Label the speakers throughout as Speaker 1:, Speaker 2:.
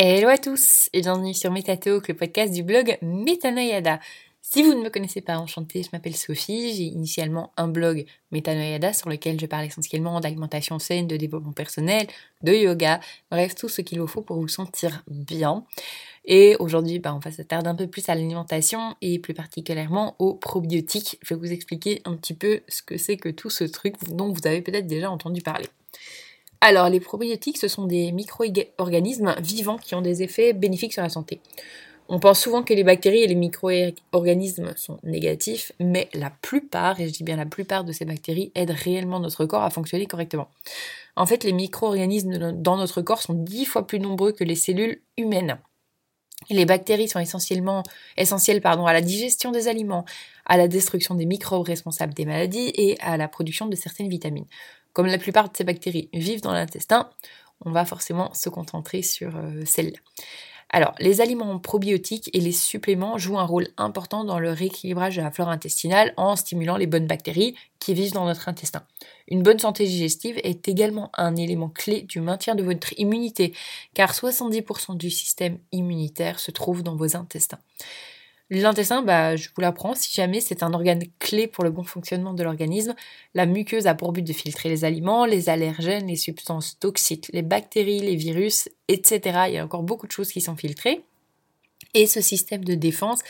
Speaker 1: Hello à tous et bienvenue sur Metatalk, le podcast du blog Metanoyada. Si vous ne me connaissez pas, enchantée, je m'appelle Sophie, j'ai initialement un blog Metanoyada sur lequel je parle essentiellement d'alimentation saine, de développement personnel, de yoga, bref, tout ce qu'il vous faut pour vous sentir bien. Et aujourd'hui, bah, on va s'attarder un peu plus à l'alimentation et plus particulièrement aux probiotiques. Je vais vous expliquer un petit peu ce que c'est que tout ce truc dont vous avez peut-être déjà entendu parler. Alors, les probiotiques, ce sont des micro-organismes vivants qui ont des effets bénéfiques sur la santé. On pense souvent que les bactéries et les micro-organismes sont négatifs, mais la plupart, et je dis bien la plupart de ces bactéries, aident réellement notre corps à fonctionner correctement. En fait, les micro-organismes dans notre corps sont dix fois plus nombreux que les cellules humaines. Les bactéries sont essentielles pardon, à la digestion des aliments, à la destruction des microbes responsables des maladies et à la production de certaines vitamines. Comme la plupart de ces bactéries vivent dans l'intestin, on va forcément se concentrer sur euh, celles-là. Alors, les aliments probiotiques et les suppléments jouent un rôle important dans le rééquilibrage de la flore intestinale en stimulant les bonnes bactéries qui vivent dans notre intestin. Une bonne santé digestive est également un élément clé du maintien de votre immunité, car 70% du système immunitaire se trouve dans vos intestins. L'intestin, bah, je vous l'apprends, si jamais c'est un organe clé pour le bon fonctionnement de l'organisme, la muqueuse a pour but de filtrer les aliments, les allergènes, les substances toxiques, les bactéries, les virus, etc. Il y a encore beaucoup de choses qui sont filtrées. Et ce système de défense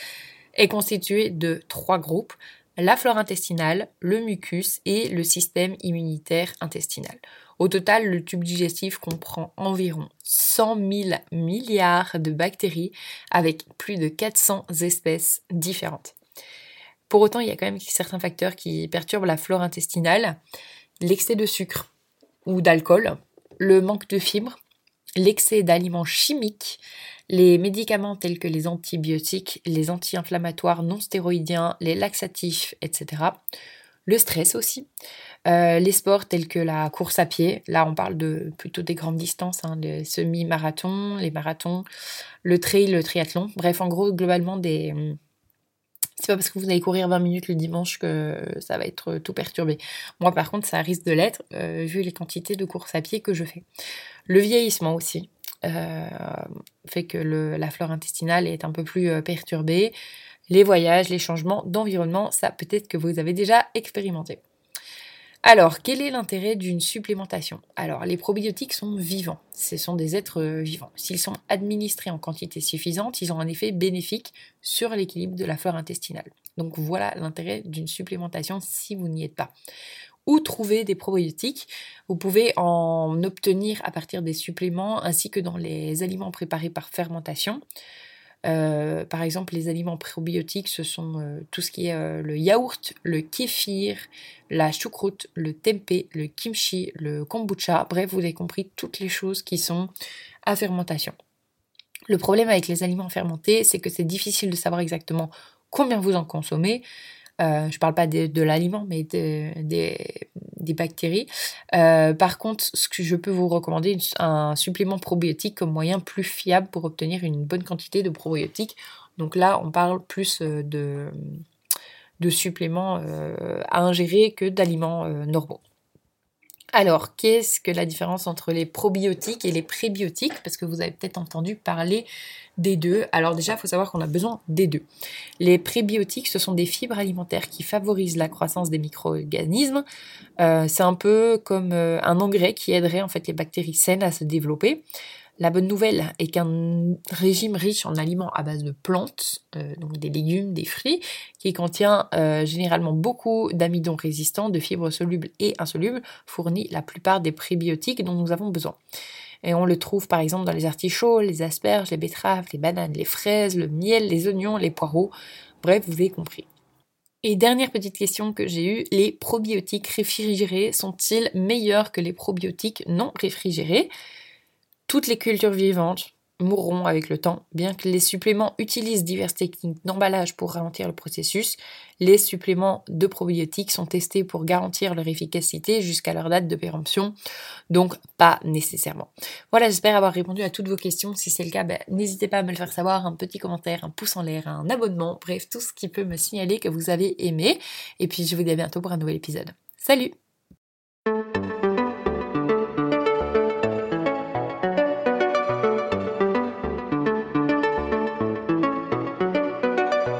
Speaker 1: est constitué de trois groupes, la flore intestinale, le mucus et le système immunitaire intestinal. Au total, le tube digestif comprend environ 100 000 milliards de bactéries avec plus de 400 espèces différentes. Pour autant, il y a quand même certains facteurs qui perturbent la flore intestinale. L'excès de sucre ou d'alcool, le manque de fibres, l'excès d'aliments chimiques, les médicaments tels que les antibiotiques, les anti-inflammatoires non stéroïdiens, les laxatifs, etc. Le stress aussi, euh, les sports tels que la course à pied, là on parle de plutôt des grandes distances, hein, les semi-marathons, les marathons, le trail, le triathlon. Bref, en gros, globalement, des. Parce que vous allez courir 20 minutes le dimanche que ça va être tout perturbé. Moi, par contre, ça risque de l'être, euh, vu les quantités de course à pied que je fais. Le vieillissement aussi euh, fait que la flore intestinale est un peu plus perturbée. Les voyages, les changements d'environnement, ça peut-être que vous avez déjà expérimenté. Alors, quel est l'intérêt d'une supplémentation? Alors, les probiotiques sont vivants, ce sont des êtres euh, vivants. S'ils sont administrés en quantité suffisante, ils ont un effet bénéfique sur l'équilibre de la flore intestinale. Donc voilà l'intérêt d'une supplémentation si vous n'y êtes pas. Où trouver des probiotiques? Vous pouvez en obtenir à partir des suppléments ainsi que dans les aliments préparés par fermentation. Euh, par exemple, les aliments probiotiques, ce sont euh, tout ce qui est euh, le yaourt, le kéfir, la choucroute, le tempeh, le kimchi, le kombucha. Bref, vous avez compris toutes les choses qui sont à fermentation. Le problème avec les aliments fermentés, c'est que c'est difficile de savoir exactement combien vous en consommez. je ne parle pas de, l'aliment, mais des, bactéries. Euh, par contre, ce que je peux vous recommander, un supplément probiotique comme moyen plus fiable pour obtenir une bonne quantité de probiotiques. Donc là, on parle plus euh, de, de suppléments euh, à ingérer que d'aliments normaux. Alors, qu'est-ce que la différence entre les probiotiques et les prébiotiques? Parce que vous avez peut-être entendu parler des deux. Alors déjà, il faut savoir qu'on a besoin des deux. Les prébiotiques, ce sont des fibres alimentaires qui favorisent la croissance des micro-organismes. Euh, c'est un peu comme euh, un engrais qui aiderait en fait les bactéries saines à se développer. La bonne nouvelle est qu'un régime riche en aliments à base de plantes, euh, donc des légumes, des fruits, qui contient euh, généralement beaucoup d'amidons résistants, de fibres solubles et insolubles, fournit la plupart des prébiotiques dont nous avons besoin. Et on le trouve par exemple dans les artichauts, les asperges, les betteraves, les bananes, les fraises, le miel, les oignons, les poireaux. Bref, vous avez compris. Et dernière petite question que j'ai eue, les probiotiques réfrigérés sont-ils meilleurs que les probiotiques non réfrigérés? Toutes les cultures vivantes mourront avec le temps, bien que les suppléments utilisent diverses techniques d'emballage pour ralentir le processus. Les suppléments de probiotiques sont testés pour garantir leur efficacité jusqu'à leur date de péremption, donc pas nécessairement. Voilà, j'espère avoir répondu à toutes vos questions. Si c'est le cas, ben, n'hésitez pas à me le faire savoir, un petit commentaire, un pouce en l'air, un abonnement, bref, tout ce qui peut me signaler que vous avez aimé. Et puis je vous dis à bientôt pour un nouvel épisode. Salut